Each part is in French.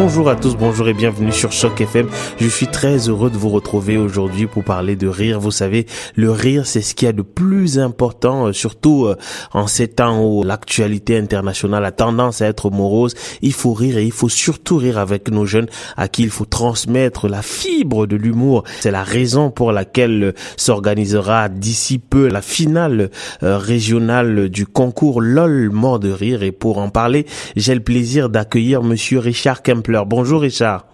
Bonjour à tous, bonjour et bienvenue sur Choc FM. Je suis très heureux de vous retrouver aujourd'hui pour parler de rire. Vous savez, le rire, c'est ce qu'il y a de plus important, euh, surtout euh, en ces temps où l'actualité internationale a tendance à être morose. Il faut rire et il faut surtout rire avec nos jeunes à qui il faut transmettre la fibre de l'humour. C'est la raison pour laquelle euh, s'organisera d'ici peu la finale régionale du concours LOL mort de rire. Et pour en parler, j'ai le plaisir d'accueillir monsieur Richard Kemp Bonjour Richard.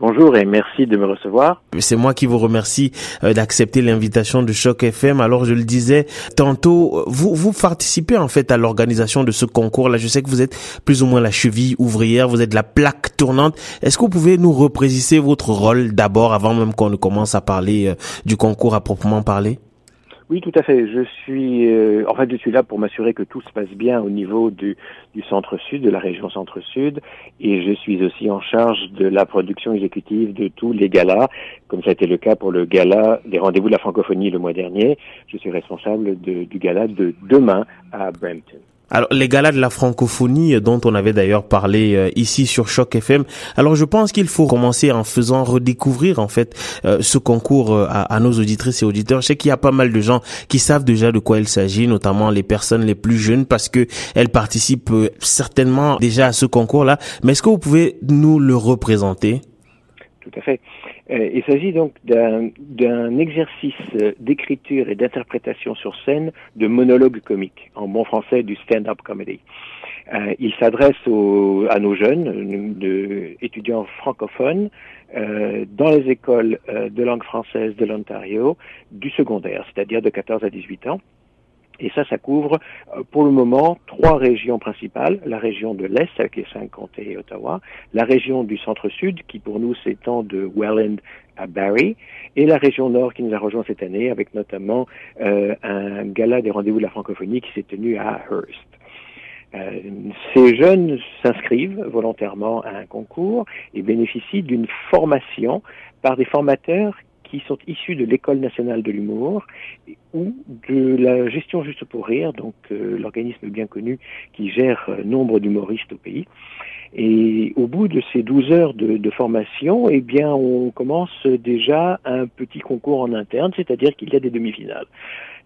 Bonjour et merci de me recevoir. C'est moi qui vous remercie euh, d'accepter l'invitation de Choc FM. Alors je le disais tantôt, vous vous participez en fait à l'organisation de ce concours. Là, je sais que vous êtes plus ou moins la cheville ouvrière, vous êtes la plaque tournante. Est-ce que vous pouvez nous repréciser votre rôle d'abord avant même qu'on ne commence à parler euh, du concours à proprement parler? Oui, tout à fait. Je suis, euh, en fait, je suis là pour m'assurer que tout se passe bien au niveau du, du centre-sud, de la région centre-sud, et je suis aussi en charge de la production exécutive de tous les galas, comme ça a été le cas pour le gala des rendez-vous de la francophonie le mois dernier. Je suis responsable de, du gala de demain à Brampton. Alors les galas de la francophonie euh, dont on avait d'ailleurs parlé euh, ici sur Choc FM. Alors je pense qu'il faut commencer en faisant redécouvrir en fait euh, ce concours à, à, nos auditrices et auditeurs. Je sais qu'il y a pas mal de gens qui savent déjà de quoi il s'agit, notamment les personnes les plus jeunes parce que elles participent certainement déjà à ce concours-là. Mais est-ce que vous pouvez nous le représenter? Tout à fait. Euh, il s'agit donc d'un exercice d'écriture et d'interprétation sur scène de monologue comique, en bon français du stand-up comedy. Euh, il s'adresse à nos jeunes, étudiants francophones, euh, dans les écoles euh, de langue française de l'Ontario, du secondaire, c'est-à-dire de 14 à 18 ans. Et ça, ça couvre euh, pour le moment trois régions principales. La région de l'Est, avec les cinq comtés et Ottawa, la région du centre-sud, qui pour nous s'étend de Welland à Barrie, et la région nord qui nous a rejoint cette année, avec notamment euh, un gala des rendez-vous de la francophonie qui s'est tenu à Hearst. Euh, ces jeunes s'inscrivent volontairement à un concours et bénéficient d'une formation par des formateurs qui sont issus de l'École nationale de l'humour ou de la gestion juste pour rire, donc euh, l'organisme bien connu qui gère euh, nombre d'humoristes au pays. Et au bout de ces 12 heures de, de, formation, eh bien, on commence déjà un petit concours en interne, c'est-à-dire qu'il y a des demi-finales.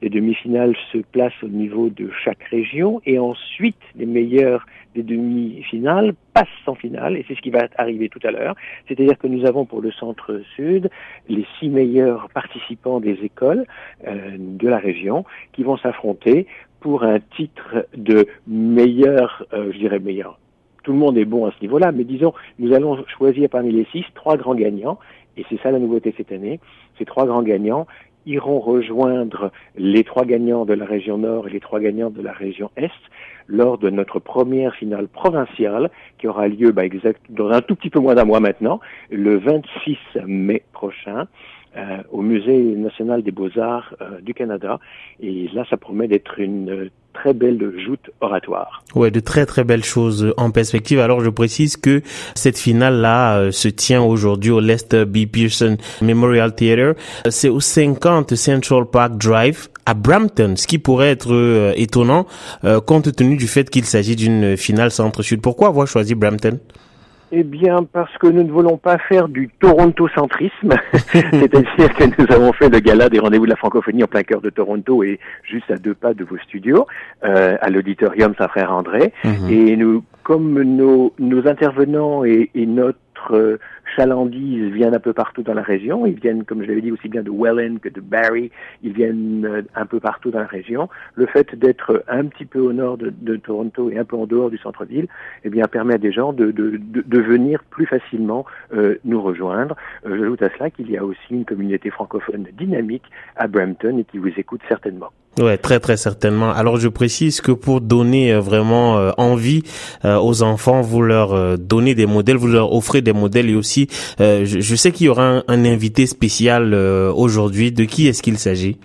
Les demi-finales se placent au niveau de chaque région et ensuite les meilleurs des demi-finales passent en finale et c'est ce qui va arriver tout à l'heure. C'est-à-dire que nous avons pour le centre-sud les six meilleurs participants des écoles euh, de la région qui vont s'affronter pour un titre de meilleur, euh, je dirais meilleur. Tout le monde est bon à ce niveau-là, mais disons, nous allons choisir parmi les six trois grands gagnants, et c'est ça la nouveauté cette année. Ces trois grands gagnants iront rejoindre les trois gagnants de la région Nord et les trois gagnants de la région Est lors de notre première finale provinciale qui aura lieu bah, exact, dans un tout petit peu moins d'un mois maintenant, le 26 mai prochain. Euh, au Musée national des beaux-arts euh, du Canada. Et là, ça promet d'être une très belle joute oratoire. Ouais, de très très belles choses en perspective. Alors je précise que cette finale là euh, se tient aujourd'hui au Lester B. Pearson Memorial Theatre. C'est au 50 Central Park Drive à Brampton, ce qui pourrait être euh, étonnant euh, compte tenu du fait qu'il s'agit d'une finale centre-sud. Pourquoi avoir choisi Brampton? Eh bien, parce que nous ne voulons pas faire du Toronto-centrisme, c'est-à-dire que nous avons fait le gala des rendez-vous de la francophonie en plein cœur de Toronto et juste à deux pas de vos studios, euh, à l'auditorium Saint-Frère André. Mhm. Et nous, comme nos, nos intervenants et, et notre chalandise viennent un peu partout dans la région. Ils viennent, comme je l'avais dit, aussi bien de Welland que de Barrie. Ils viennent euh, un peu partout dans la région. Le fait d'être un petit peu au nord de, Toronto et un peu en dehors du centre-ville, eh bien, permet à des gens de, venir plus facilement euh, nous rejoindre. Euh, J'ajoute à cela qu'il y a aussi une communauté francophone dynamique à Brampton et qui vous écoute certainement. Ouais, très très certainement. Alors je précise que pour donner euh, vraiment envie aux enfants, vous leur donnez des modèles, vous leur offrez des modèles et aussi euh, je, sais qu'il y aura un, invité spécial euh, aujourd'hui. De qui est-ce qu'il s'agit?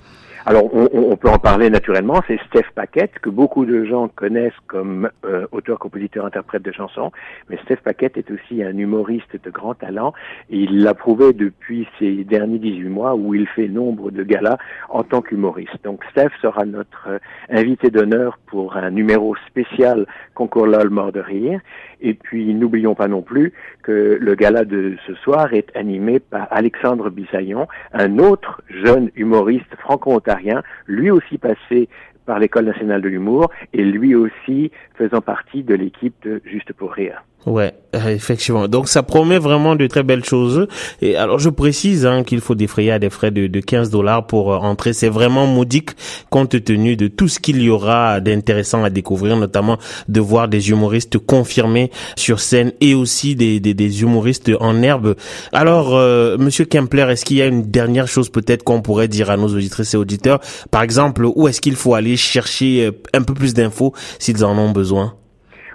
Alors, on, peut en parler naturellement. C'est Steph Paquette, que beaucoup de gens connaissent comme euh, auteur, compositeur, interprète de chansons. Mais Steph Paquette est aussi un humoriste de grand talent. Et il l'a prouvé depuis ces derniers 18 mois où il fait nombre de galas en tant qu'humoriste. Donc, Steph sera notre euh, invité d'honneur pour un numéro spécial concours LOL mort de rire. Et puis, n'oublions pas non plus que le gala de ce soir est animé par Alexandre Bissaillon, un autre jeune humoriste franco-ontarien, lui aussi passé par l'École nationale de l'humour et lui aussi faisant partie de l'équipe de Juste pour rire. Ouais, euh, effectivement. Donc ça promet vraiment de très belles choses. Et alors je précise hein, qu'il faut défrayer à des frais de, de 15 dollars pour euh, entrer. C'est vraiment modique compte tenu de tout ce qu'il y aura d'intéressant à découvrir, notamment de voir des humoristes confirmés sur scène et aussi des, des, des humoristes en herbe. Alors, euh, Monsieur Kempler, est-ce qu'il y a une dernière chose peut-être qu'on pourrait dire à nos auditrices et auditeurs? Par exemple, où est-ce qu'il faut aller chercher un peu plus d'infos s'ils en ont besoin?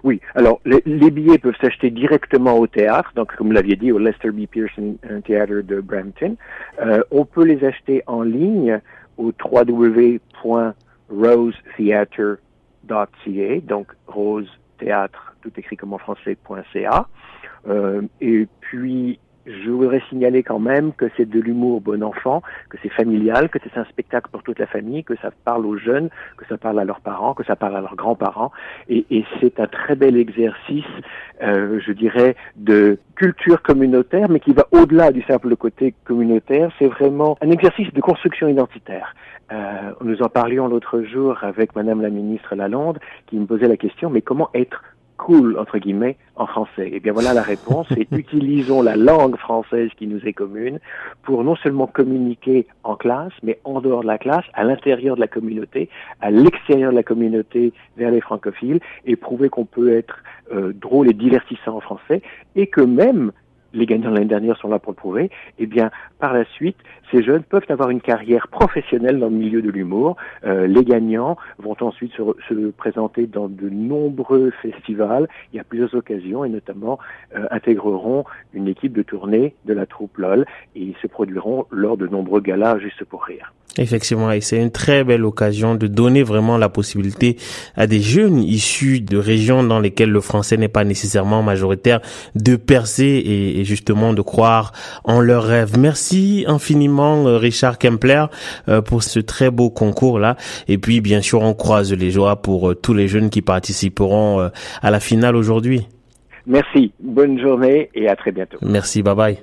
Oui, alors les, billets peuvent s'acheter directement au théâtre, donc comme vous l'aviez dit, au Lester B. Pearson Theatre de Brampton. Euh, on peut les acheter en ligne au www.rosetheatre.ca, donc rose théâtre, tout écrit comme en français.ca. Euh, et puis je voudrais signaler quand même que c'est de l'humour bon enfant, que c'est familial, que c'est un spectacle pour toute la famille, que ça parle aux jeunes, que ça parle à leurs parents, que ça parle à leurs grands-parents. Et, et c'est un très bel exercice, euh, je dirais, de culture communautaire, mais qui va au-delà du simple côté communautaire. C'est vraiment un exercice de construction identitaire. Euh, nous en parlions l'autre jour avec Madame la ministre Lalonde, qui me posait la question, mais comment être cool, entre guillemets, en français. Eh bien voilà la réponse, et utilisons la langue française qui nous est commune pour non seulement communiquer en classe, mais en dehors de la classe, à l'intérieur de la communauté, à l'extérieur de la communauté vers les francophiles, et prouver qu'on peut être euh, drôle et divertissant en français, et que même les gagnants de l'année dernière sont là pour le prouver, eh bien, par la suite, ces jeunes peuvent avoir une carrière professionnelle dans le milieu de l'humour. Euh, les gagnants vont ensuite se, se, présenter dans de nombreux festivals. Il y a plusieurs occasions et notamment euh, intégreront une équipe de tournée de la troupe LOL et se produiront lors de nombreux galas juste pour rire. Effectivement, et c'est une très belle occasion de donner vraiment la possibilité à des jeunes issus de régions dans lesquelles le français n'est pas nécessairement majoritaire de percer et, justement de croire en leurs rêves. Merci infiniment euh, Richard Kempler euh, pour ce très beau concours là. Et puis bien sûr, on croise les joies pour euh, tous les jeunes qui participeront à la finale aujourd'hui. Merci, bonne journée et à très bientôt. Merci, bye bye.